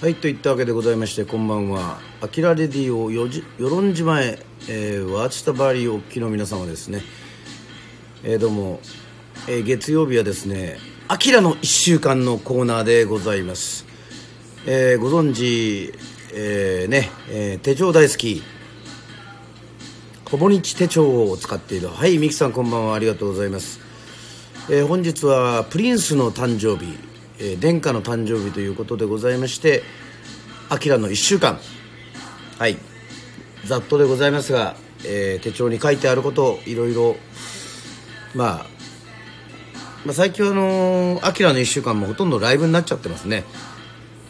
はいといったわけでございましてこんばんは「あきらレディオよじ与論島へ、えー、ワーチタバリーおっきの皆様ですね、えー、どうも、えー、月曜日はですね「あきらの1週間」のコーナーでございます、えー、ご存知、えー、ね、えー、手帳大好き。ほぼ日手帳を使っている。はいミキさんこんばんは。ありがとうございます、えー、本日はプリンスの誕生日。えー、殿下の誕生日ということでございまして「あきらの1週間」はい。ざっとでございますが、えー、手帳に書いてあることいろいろ、まあ、まあ最近はあのあきらの1週間もほとんどライブになっちゃってますね。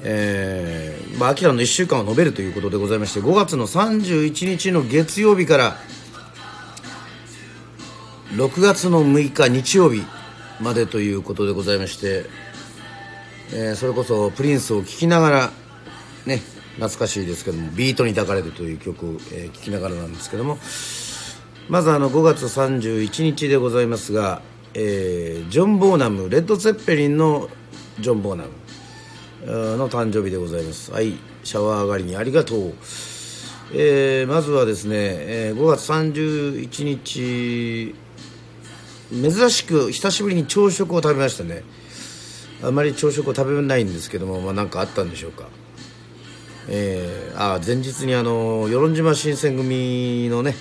えー、まあ、アキラの1週間を述べるということでございまして5月の31日の月曜日から6月の6日日曜日までということでございましてえー、それこそプリンスを聴きながらね懐かしいですけども「ビートに抱かれる」という曲を、えー、きながらなんですけどもまずあの5月31日でございますが、えー、ジョン・ボーナムレッド・ツェッペリンのジョン・ボーナムの誕生日でございます。はいシャワー上がりにありがとう。えー、まずはですね、えー、5月31日珍しく久しぶりに朝食を食べましたね。あまり朝食を食べないんですけども、まあ、何かあったんでしょうか、えー、あ前日にあの与論島新選組のね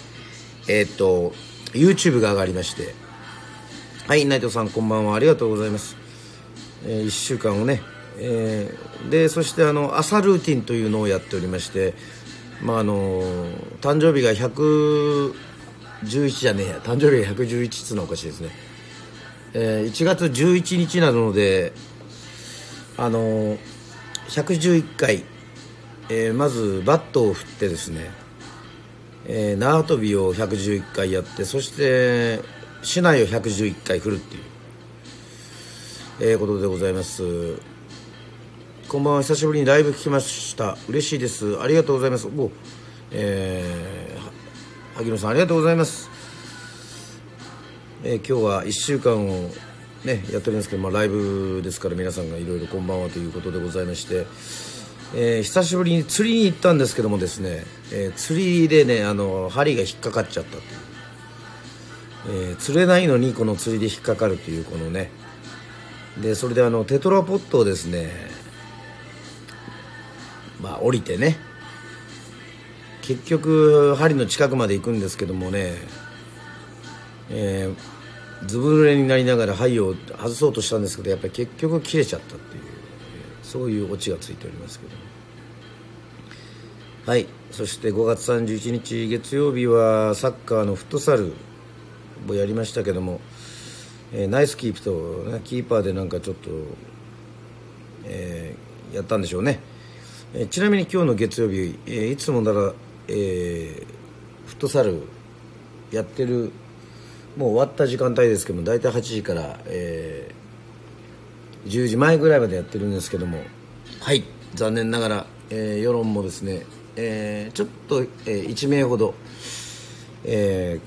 えー、っと YouTube が上がりましてはい内藤さんこんばんは。ありがとうございます、えー、1週間をね、えー、でそしてあの朝ルーティンというのをやっておりましてまああの誕生日が111じゃねえや。誕生日が111つうのおかしいですね。えー、1月11日なのであのー、111回、えー、まずバットを振ってですね、えー、縄跳びを111回やってそして市内を111回振るっていう、えー、ことでございます。こんばんは久しぶりにライブ聞きました。嬉しいです。ありがとうございます。おえー、萩野さんありがとうございます。えー、今日は1週間をねやっておりますけど、まあ、ライブですから皆さんがいろいろこんばんはということでございまして、えー、久しぶりに釣りに行ったんですけどもですね、えー、釣りでねあの針が引っかかっちゃったという、え釣れないのにこの釣りで引っかかるというこのね。でそれであのテトラポットをですねまあ降りてね。結局針の近くまで行くんですけどもねえー、ずぶ濡れになりながら灰を外そうとしたんですけどやっぱり結局切れちゃったっていうそういうオチがついておりますけどはい。そして5月31日月曜日はサッカーのフットサルをやりましたけども、えー、ナイスキープと、ね、キーパーでなんかちょっと、えー、やったんでしょうね、えー、ちなみに今日の月曜日、え、いつもなら、え、フットサルやってるもう終わった時間帯ですけども大体8時から、えー、10時前ぐらいまでやってるんですけどもはい。残念ながら、えー、世論もですね、えー、ちょっと、えー、1名ほど、え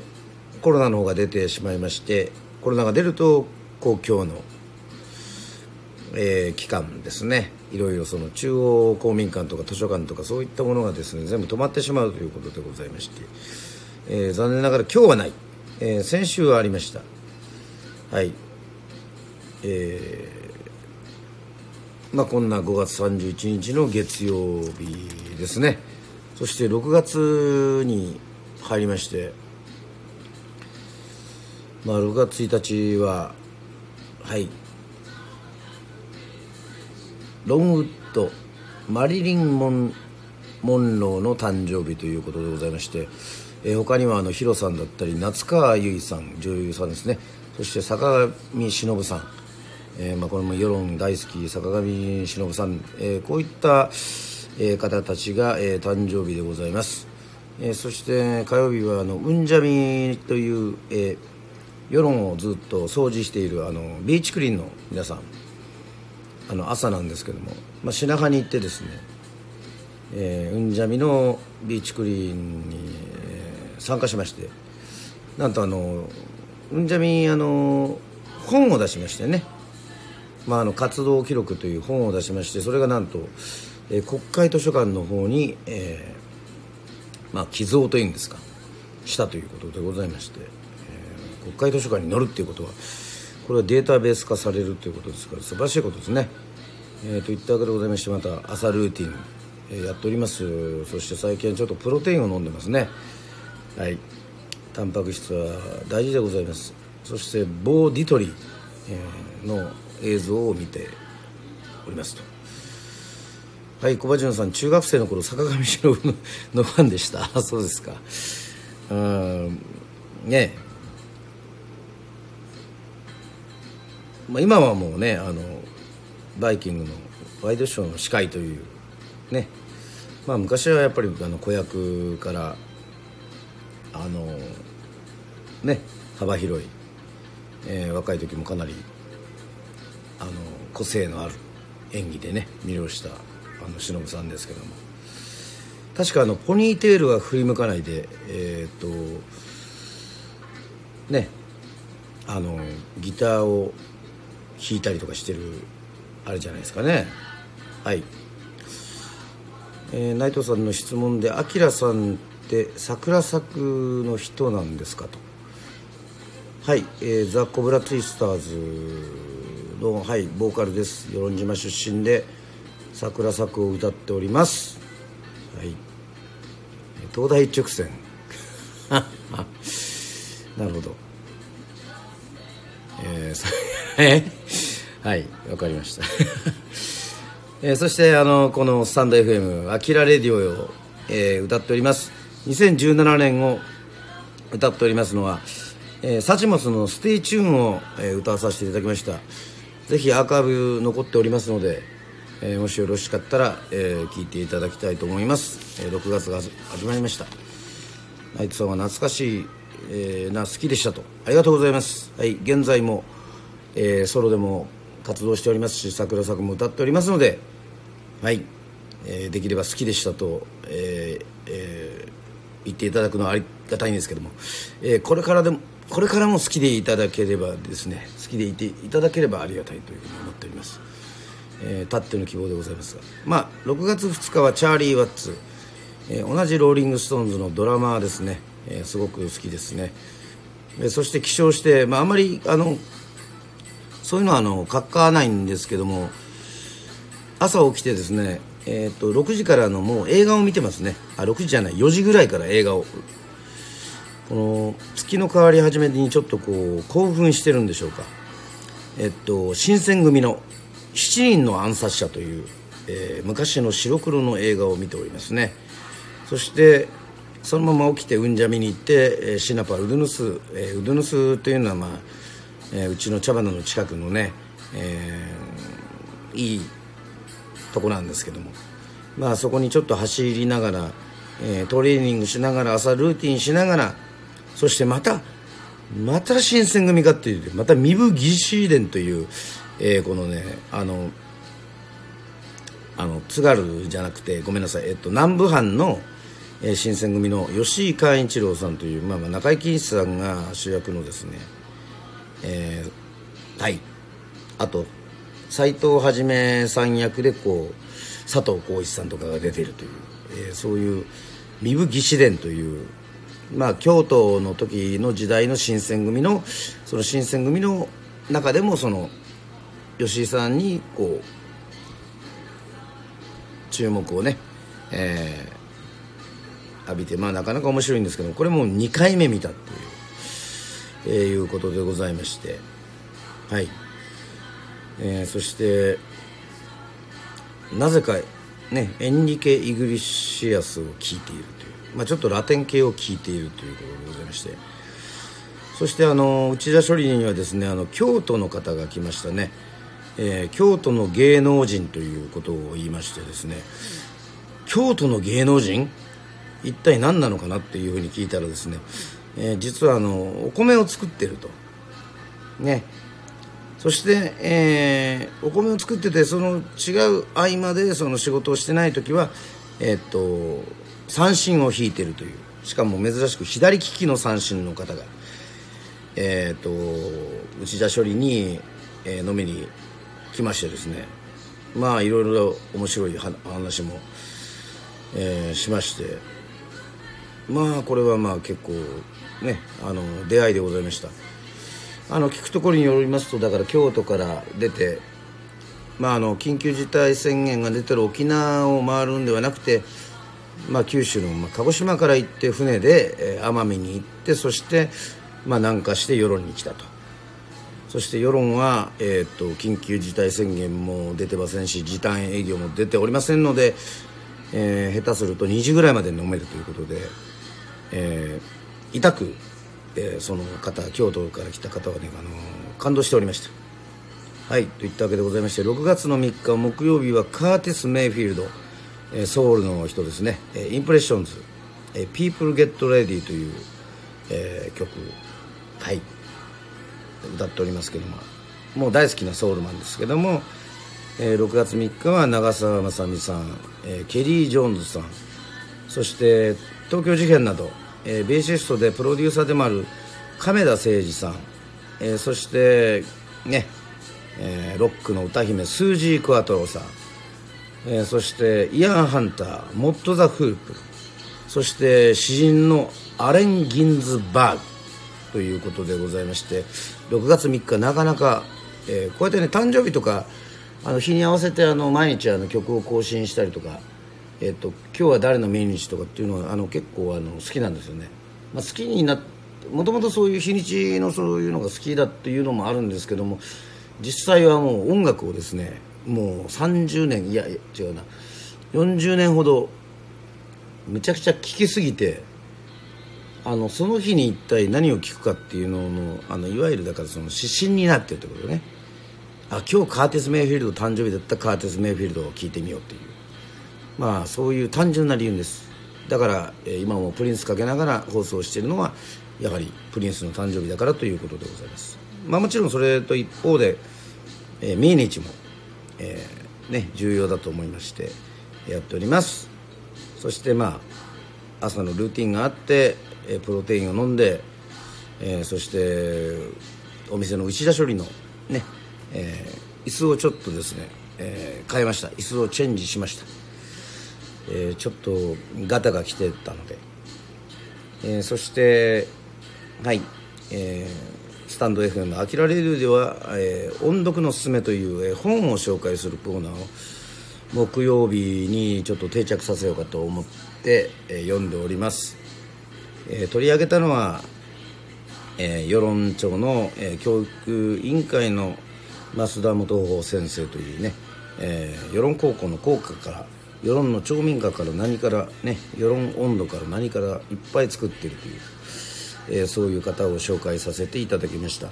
ー、コロナの方が出てしまいましてコロナが出ると公共の、えー、機関ですね。いろいろその中央公民館とか図書館とかそういったものがですね全部止まってしまうということでございまして、えー、残念ながら今日はないえー、先週はありました。はい。えー、まあこんな5月31日の月曜日ですね。そして6月に入りましてまあ6月1日ははい。ロンウッドマリリン・モンモンローの誕生日ということでございましてえー、他にはあのヒロさんだったり夏川由衣さん女優さんですね。そして坂上忍さん、えーまあ、これも世論大好き坂上忍さん、えー、こういった、えー、方たちが、えー、誕生日でございます、えー、そして火曜日はあのうんじゃみという、えー、世論をずっと掃除しているあのビーチクリーンの皆さん。あの朝なんですけども、まあ、品川に行ってですね、えー、うんじゃみのビーチクリーンに参加しまして。なんとあのうんじゃみあの本を出しましてね、まあ、あの活動記録という本を出しましてそれがなんと、えー、国会図書館の方に、えー、まあ寄贈というんですか。したということでございまして、えー、国会図書館に載るっていうことはこれはデータベース化されるということですから素晴らしいことですね、えー、といったわけでございましてまた朝ルーティン、えー、やっております。そして最近ちょっとプロテインを飲んでますね。はい。タンパク質は大事でございます。そしてボーディトリ、の映像を見ておりますと。はい小林さん中学生の頃坂上忍のファンでした。そうですか。うんね。まあ、今はもうねあのバイキングのワイドショーの司会というね。まあ昔はやっぱりあの子役からあのね幅広い、えー、若い時もかなりあの個性のある演技でね魅了したあの忍さんですけども。確かあのポニーテールは振り向かないでえっ、とねあのギターを弾いたりとかしてるあれじゃないですかね。はい、えー、内藤さんの質問で「あきらさんって桜咲くの人なんですか?」と。はい、えー、ザ・コブラツイスターズの、はい、ボーカルです。与論島出身で「桜咲く」を歌っております。はい。東大一直線。なるほど。えー、え？はいわかりました、えー、そしてあのこのスタンド FM「あきらレディオ」を、えー、歌っております。2017年を歌っておりますのは、えー、 Suchmosの「STAY TUNE を」えー、歌わさせていただきました。ぜひアーカイブ残っておりますので、えー、もしよろしかったら、えー、聞いていただきたいと思います、えー、6月が始まりました。ナイトさんは懐かしい、えー、な好きでしたと。ありがとうございます。はい現在も、えー、ソロでも活動しておりますし桜作も歌っておりますのではい、えー、できれば好きでしたと、えーえー、言っていただくのはありがたいんですけども、えー、これからでもこれからも好きでいただければですね好きでいていただければありがたいというふうに思っております、えー、たっての希望でございますがまあ6月2日はチャーリー・ワッツ、えー、同じローリング・ストーンズのドラマーですね、えー、すごく好きですね、えー、そして起床して、まあ、あまりあのそういうのはあの書かないんですけども朝起きてですねえーと、6時からのもう映画を見てますね。あ6時じゃない。4時ぐらいから映画を。この月の変わり始めにちょっとこう興奮してるんでしょうか。えっと新選組の「七人の暗殺者」という、えー、昔の白黒の映画を見ておりますね。そしてそのまま起きてうんじゃ見に行って、えー、シナパウドヌス、えー、ウドヌスというのはまあえー、うちの茶花の近くのね、えー、いいとこなんですけども。まあそこにちょっと走りながら、えー、トレーニングしながら朝ルーティンしながらそしてまたまた新選組かっていうまた身分義士伝という、えー、このねあのあの津軽じゃなくてごめんなさい、えっと、南部藩の、えー、新選組の吉井寛一郎さんという、まあ、まあ中井貴一さんが主役のですねえー、はいあと斎藤一さん役でこう佐藤浩市さんとかが出てるという、えー、そういう壬生義士伝というまあ京都の時の時代の新選組のその新選組の中でもその吉井さんにこう注目をね、えー、浴びてまあなかなか面白いんですけどこれも2回目見たっていうえー、いうことでございましてはい、えー、そしてなぜかねエンリケ・イグリシアスを聞いているという、まあ、ちょっとラテン系を聞いているということでございまして。そしてあの内田処理にはですねあの京都の方が来ましたね、えー、京都の芸能人ということを言いましてですね。京都の芸能人？一体何なのかなっていうふうに聞いたらですねえー、実はあのお米を作ってると。ね。そして、えー、お米を作っててその違う合間でその仕事をしてない時はえー、っと三振を引いてるという。しかも珍しく左利きの三振の方がえー、っと内田処理に、えー、飲みに来ましてですね。まあいろいろ面白い話も、えー、しまして。まあこれはまあ結構ねあの出会いでございました。あの聞くところによりますとだから京都から出てまあ、あの緊急事態宣言が出てる沖縄を回るんではなくて、まあ、九州の、まあ、鹿児島から行って船で、えー、奄美に行ってそして、まあ、南下して与論に来たと。そして世論は、えーと、緊急事態宣言も出てませんし時短営業も出ておりませんので、えー、下手すると2時ぐらいまで飲めるということで、えー、痛く、えー、その方京都から来た方はね、あの感動しておりました。はいといったわけでございまして6月の3日木曜日はカーティス・メイフィールド、えー、ソウルの人ですね、えー、インプレッションズ「えー、People Get Ready」という、えー、曲はい歌っておりますけどももう大好きなソウルマンですけども、えー、6月3日は長澤まさみさん、えー、ケリー・ジョーンズさんそして東京事変など、えー、ベーシストでプロデューサーでもある亀田誠二さん、えー、そしてね、えー、ロックの歌姫スージー・クワトロさん、えー、そしてイアン・ハンターモット・ザ・フープ。そして詩人のアレン・ギンズバーグ。ということでございまして6月3日なかなか、えー、こうやってね誕生日とかあの日に合わせてあの毎日あの曲を更新したりとか、えーと、今日は誰の命日とかっていうのはあの結構あの好きなんですよね、まあ、好きになもともとそういう日にちのそういうのが好きだっていうのもあるんですけども実際はもう音楽をですねもう30年いや違うな。40年ほどめちゃくちゃ聴きすぎてあのその日に一体何を聞くかっていうののあのいわゆるだからその指針になってるってことね。あ今日カーティス・メイフィールド誕生日だったカーティス・メイフィールドを聞いてみようっていう。まあそういう単純な理由です。だから、えー、今もプリンスかけながら放送しているのはやはりプリンスの誕生日だからということでございます。まあもちろんそれと一方で、えー、命日も、えー、ね重要だと思いましてやっております。そしてまあ朝のルーティンがあってえプロテインを飲んで、えー、そしてお店の内田処理のね、えー、椅子をちょっとですね、えー、変えました。椅子をチェンジしました、えー、ちょっとガタが来てたので、えー、そしてはい、えー、スタンド FM の「あきらレデでは、えー「音読のすすめ」という、えー、本を紹介するコーナーを木曜日にちょっと定着させようかと思って、えー、読んでおります。えー、取り上げたのは、えー、与論町の、えー、教育委員会の増田元法先生というね、えー、与論高校の校歌から世論の町民歌から何からね世論温度から何からいっぱい作ってるという、えー、そういう方を紹介させていただきました。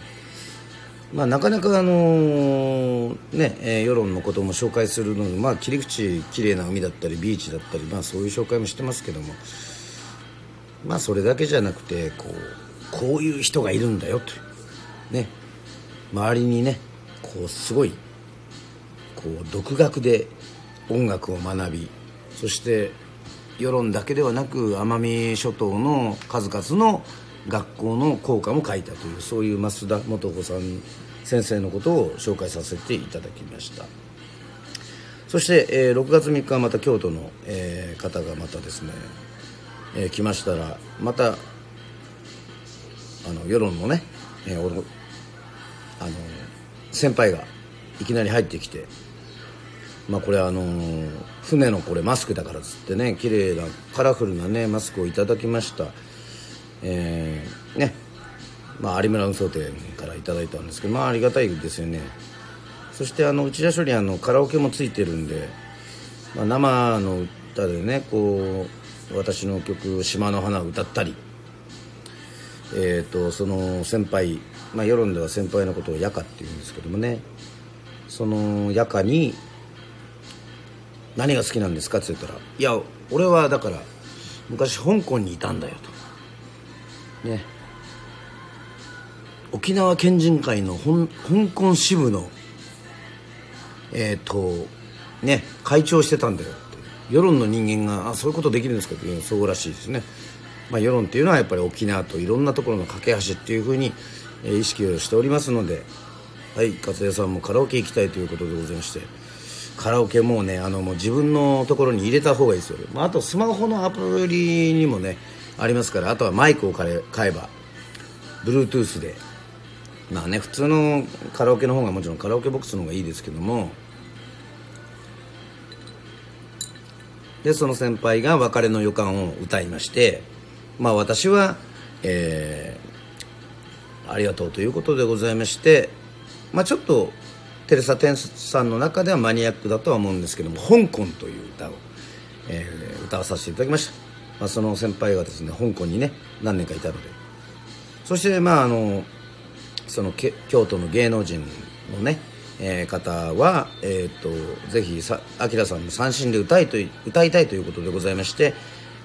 まあ、なかなかあの、ね、え、世論のことも紹介するのに、まあ、切り口綺麗な海だったりビーチだったり、まあ、そういう紹介もしてますけどもまあそれだけじゃなくてこうこういう人がいるんだよとね周りにねこうすごいこう独学で音楽を学びそして世論だけではなく奄美諸島の数々の学校の校歌も書いたというそういう増田元子さん先生のことを紹介させていただきました。そして、えー、6月3日はまた京都の、えー、方がまたですねえー、来ましたらまたあの世論のね、えー、あの先輩がいきなり入ってきてまあこれあのー、船のこれマスクだからっつってね綺麗なカラフルなねマスクをいただきました。えー、ね。まあ有村運送店からいただいたんですけどまあありがたいですよね。そしてあの内田処理あのカラオケもついてるんで、まあ、生の歌でねこう私の曲「島の花」を歌ったり、えーと、その先輩、まあ、世論では先輩のことを「ヤカ」って言うんですけどもね。そのヤカに「何が好きなんですか?」って言ったら「いや俺はだから昔香港にいたんだよ」と。ね。沖縄県人会の香港支部のえっ、ー、とね会長してたんだよ。世論の人間があそういうことできるんですか？っていうのはそうらしいですね、まあ、世論っていうのはやっぱり沖縄といろんなところの架け橋っていうふうに、えー、意識をしておりますのではい勝谷さんもカラオケ行きたいということでございまして、カラオケもうねあのもう自分のところに入れた方がいいですよ、まあ、あとスマホのアプリにもねありますからあとはマイクを買え買えば Bluetooth で。まあね普通のカラオケの方がもちろんカラオケボックスの方がいいですけども。でその先輩が別れの予感を歌いましてまあ私はえー、ありがとうということでございましてまあちょっとテレサ・テンスさんの中ではマニアックだとは思うんですけども「香港」という歌を、えー、歌わさせていただきました、まあ、その先輩がですね香港にね何年かいたので。そしてまああのその京都の芸能人のね、えー、方は、えーと、ぜひさ明さんの三振で歌いと歌いたいということでございまして、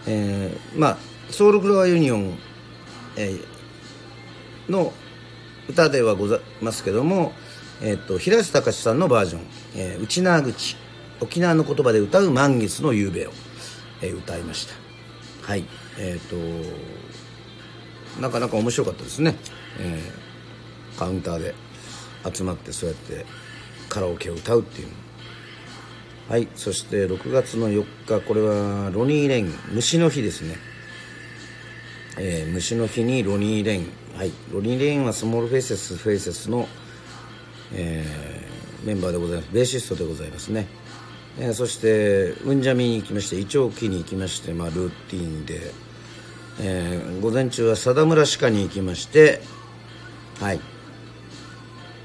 えー、まあソウルフロアユニオン、えー、の歌ではございますけどもえーと、平安隆さんのバージョン「えー、内縄口」沖縄の言葉で歌う「満月の夕べを」えー、歌いました。はい。えっ、ー、となかなか面白かったですね、えー、カウンターで集まってそうやってカラオケを歌うっていうはい。そして6月の4日これはロニー・レイン虫の日ですね。えー、虫の日にロニー・レイン。はい。ロニー・レインはスモールフェイセスフェイセスのえー、メンバーでございます。ベーシストでございますね、えー、そしてうんじゃみに行きましてイチョウ木に行きまして、まあ、ルーティンで、えー、午前中は貞村歯科に行きましてはい。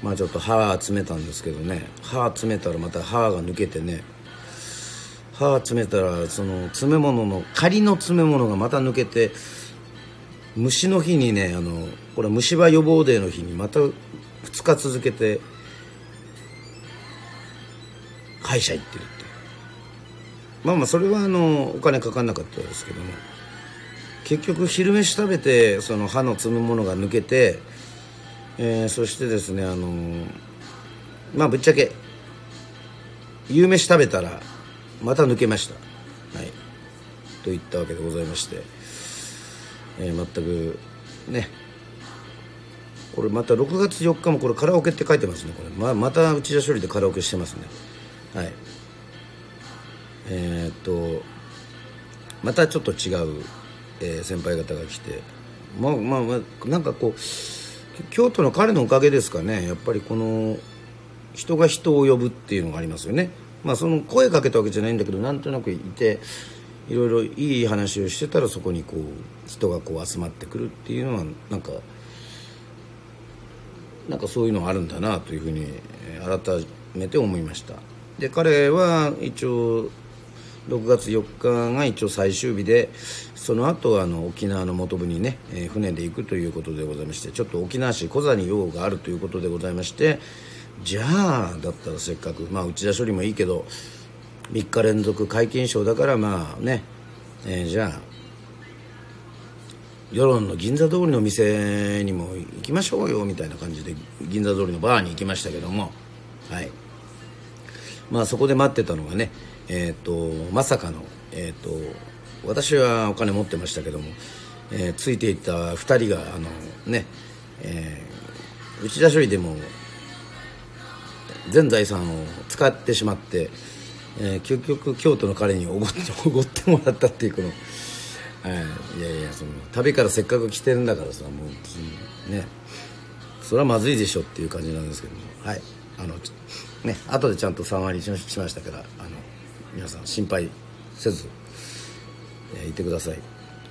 まあちょっと歯集めたんですけどね。歯集めたらまた歯が抜けてね。歯詰めたらその詰め物の仮の詰め物がまた抜けて虫の日にねあのこれ虫歯予防デーの日にまた2日続けて歯医者行ってるって。まあまあそれはあのお金かかんなかったですけども。結局昼飯食べてその歯の積むものが抜けて、えー、そしてですねあのまあぶっちゃけ夕飯食べたらまた抜けました。はい。といったわけでございまして、えー、全くね。これまた6月4日もこれカラオケって書いてますねこれ。ままた内田処理でカラオケしてますね。はい。えー、っとまたちょっと違う、えー、先輩方が来て。まあまあまあなんかこう京都の彼のおかげですかね。やっぱりこの人が人を呼ぶっていうのがありますよね。まあその声かけたわけじゃないんだけどなんとなくいていろいろいい話をしてたらそこにこう人がこう集まってくるっていうのはなんかなんかそういうのがあるんだなというふうに改めて思いました。で彼は一応6月4日が一応最終日でその後あの沖縄の本部にね、えー、船で行くということでございましてちょっと沖縄市小座に用があるということでございましてじゃあだったらせっかくまあ内田処理もいいけど3日連続皆勤賞だからまあね、えー、じゃあ世論の銀座通りの店にも行きましょうよみたいな感じで銀座通りのバーに行きましたけどもはい。まあそこで待ってたのがねえっ、ー、とまさかのえっ、ー、と私はお金持ってましたけども、えー、ついていった2人があのね、えー、内田処理でも全財産を使ってしまって、えー、結局京都の彼におごって おごってもらったっていうこの。はい、いやいやその旅からせっかく来てるんだからさもうねそれはまずいでしょっていう感じなんですけどもはいあのね後でちゃんと3割しましたからあの皆さん心配せず、えー、いてください。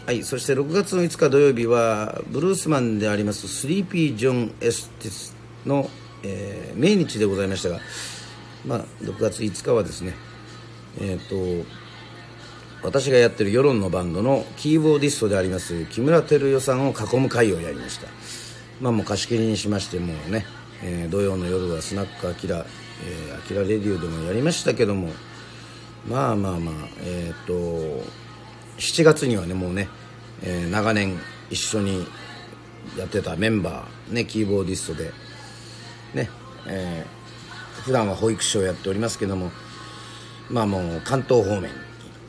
はいそして6月の5日土曜日はブルースマンでありますスリーピー・ジョン・エスティスの、えー、命日でございましたがまあ6月5日はですねえっ、ー、と私がやってる与論のバンドのキーボーディストであります木村照代さんを囲む会をやりました。まあもう貸し切りにしましてもうね、えー、土曜の夜はスナックアキラ、えー、アキラレディオでもやりましたけどもまあまあまあえっ、と7月にはねもうね、えー、長年一緒にやってたメンバーねキーボーディストでねえー、普段は保育士をやっておりますけどもまあもう関東方面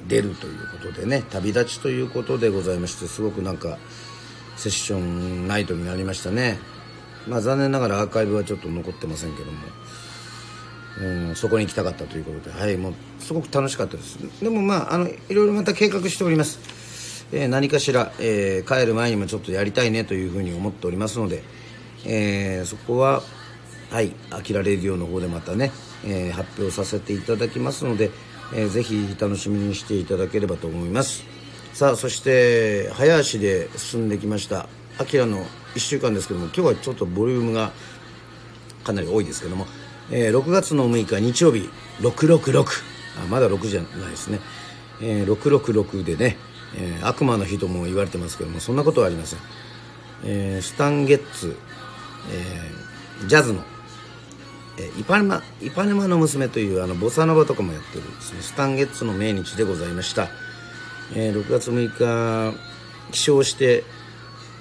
出るということでね旅立ちということでございましてすごくなんかセッションナイトになりましたね。まあ残念ながらアーカイブはちょっと残ってませんけども。うん、そこに行きたかったということで、はい、もうすごく楽しかったです。でもまああのいろいろまた計画しております、えー何かしら、えー帰る前にもちょっとやりたいねというふうに思っておりますので、えーそこははい「あきらレディオ」の方でまたね、え発表させていただきますので、えーぜひ楽しみにしていただければと思います。さあそして早足で進んできました「あきらの1週間ですけども今日はちょっとボリュームがかなり多いですけども、えー6月の6日日曜日666あまだ6じゃないですね、えー666でね、えー悪魔の日とも言われてますけどもそんなことはありません、えースタンゲッツ、えージャズの、えーイパネマイパネマの娘というあのボサノバとかもやってるですねスタンゲッツの命日でございました、えー6月6日起床して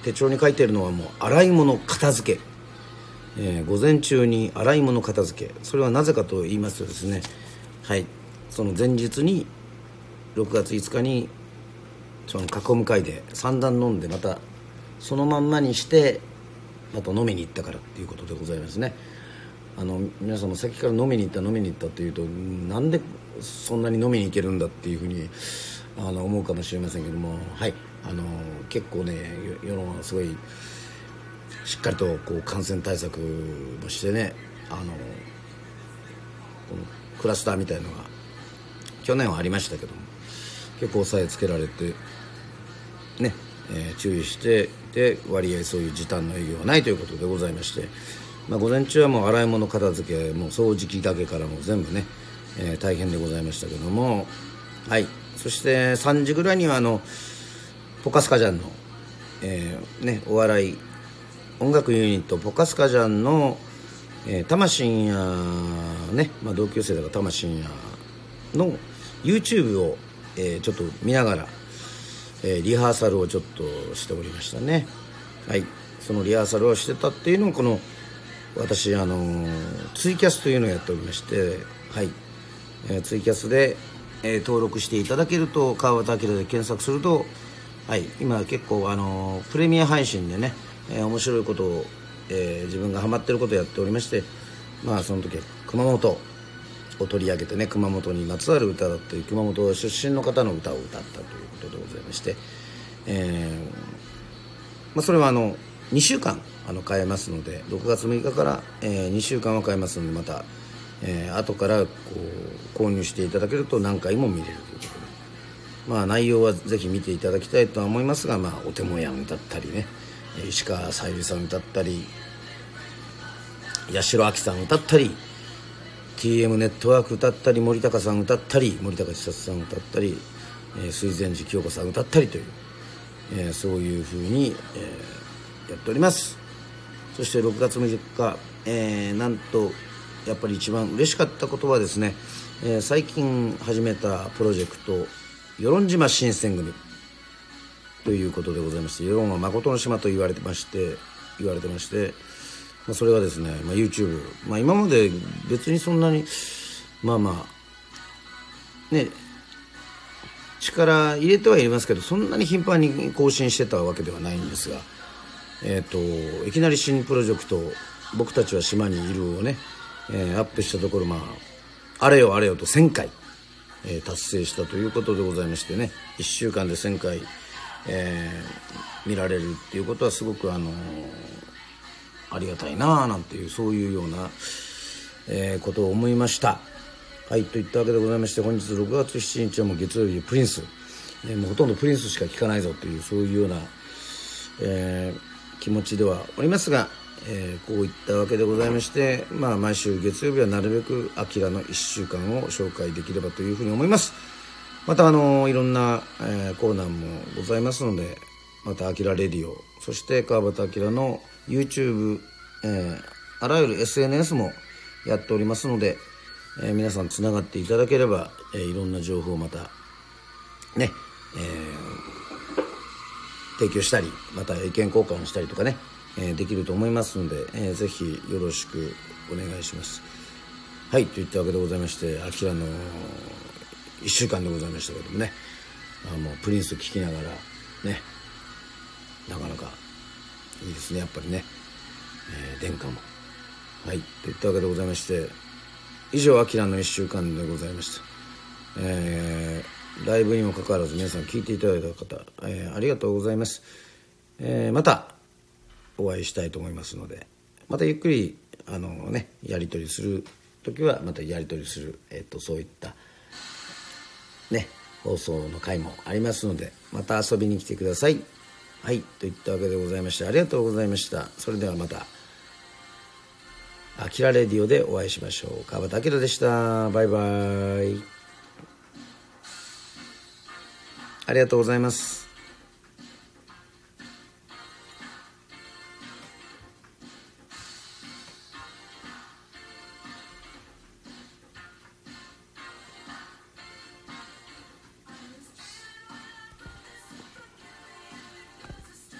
手帳に書いてるのはもう洗い物片付け。えー午前中に洗い物片付け。それはなぜかと言いますとですねはいその前日に6月5日にその囲む会で三段飲んでまたそのまんまにしてまた飲みに行ったからっていうことでございますね。あの皆さんもさっきから飲みに行った飲みに行ったっていうとなんでそんなに飲みに行けるんだっていうふうにあの思うかもしれませんけどもはいあの結構ね世世のすごいしっかりとこう感染対策もしてねあのこのクラスターみたいのが去年はありましたけども結構抑えつけられてね、えー注意してで割合そういう時短の営業はないということでございまして、まあ、午前中はもう洗い物片付けもう掃除機だけからも全部ね、えー大変でございましたけどもはい。そして3時ぐらいにはあのポカスカジャンの、えーね、お笑い音楽ユニットポカスカジャンの、えー、魂やね、まあ、同級生だから魂やの YouTube を、えーちょっと見ながら、えーリハーサルをちょっとしておりましたね。はい。そのリハーサルをしてたっていうのをこの私あのーツイキャスというのをやっておりましてはい、えーツイキャスで、えー登録していただけると川端明で検索するとはい。今結構あのープレミア配信でね、えー面白いことを、えー自分がハマってることをやっておりましてまあその時は熊本を取り上げてね熊本にまつわる歌だったり熊本出身の方の歌を歌ったということでございまして、えーまあ、それはあの2週間あの変えますので6月6日から、え2週間は変えますのでまた、え後からこう購入していただけると何回も見れるということで。まあ内容はぜひ見ていただきたいとは思いますが、まあ、お手もやん歌ったりね。石川さゆりさん歌ったり八代亜紀さん歌ったり TM ネットワーク歌ったり森高さん歌ったり森高千里さん歌ったり、え水前寺清子さん歌ったりという、えーそういうふうに、えーやっております。そして6月6日、えーなんとやっぱり一番嬉しかったことはですね、えー最近始めたプロジェクト「与論島新選組」ということでございまして世論は誠の島と言われてまして言われてまして、まあ、それがですね、まあ、YouTube、まあ、今まで別にそんなにまあまあね力入れてはいますけどそんなに頻繁に更新してたわけではないんですが、えー、といきなり新プロジェクト「僕たちは島にいる」をね、えーアップしたところまああれよあれよと1000回、えー達成したということでございましてね1週間で1000回、えー見られるっていうことはすごくあのありがたいなあなんていうそういうような、えーことを思いました。はいといったわけでございまして本日6月7日はもう月曜日プリンス、えーもうほとんどプリンスしか聞かないぞというそういうような、えー気持ちではおりますが、えーこういったわけでございまして、まあ、毎週月曜日はなるべく「アキラの1週間」を紹介できればというふうに思います。またあのいろんな、えーコーナーもございますのでまた「アキラレディオ」そして川端明の YouTube、えーあらゆる SNS もやっておりますので、えー皆さんつながっていただければ、えーいろんな情報をまたね、えー提供したりまた意見交換をしたりとかね、えーできると思いますので、えーぜひよろしくお願いします。はいといったわけでございましてあきらの1週間でございましたけどもね。あもうプリンス聴きながらね。なかなかいいですねやっぱりね、えー殿下も。はい。といったわけでございまして以上「あきらの1週間」でございました。えー、ライブにもかかわらず皆さん聞いていただいた方、えー、ありがとうございます、えー、またお会いしたいと思いますのでまたゆっくりあのねやり取りする時はまたやり取りする、えーと、そういったね放送の回もありますのでまた遊びに来てください。はいといったわけでございましてありがとうございました。それではまた「あきらレディオ」でお会いしましょう。川端明でした。バイバイ。ありがとうございます。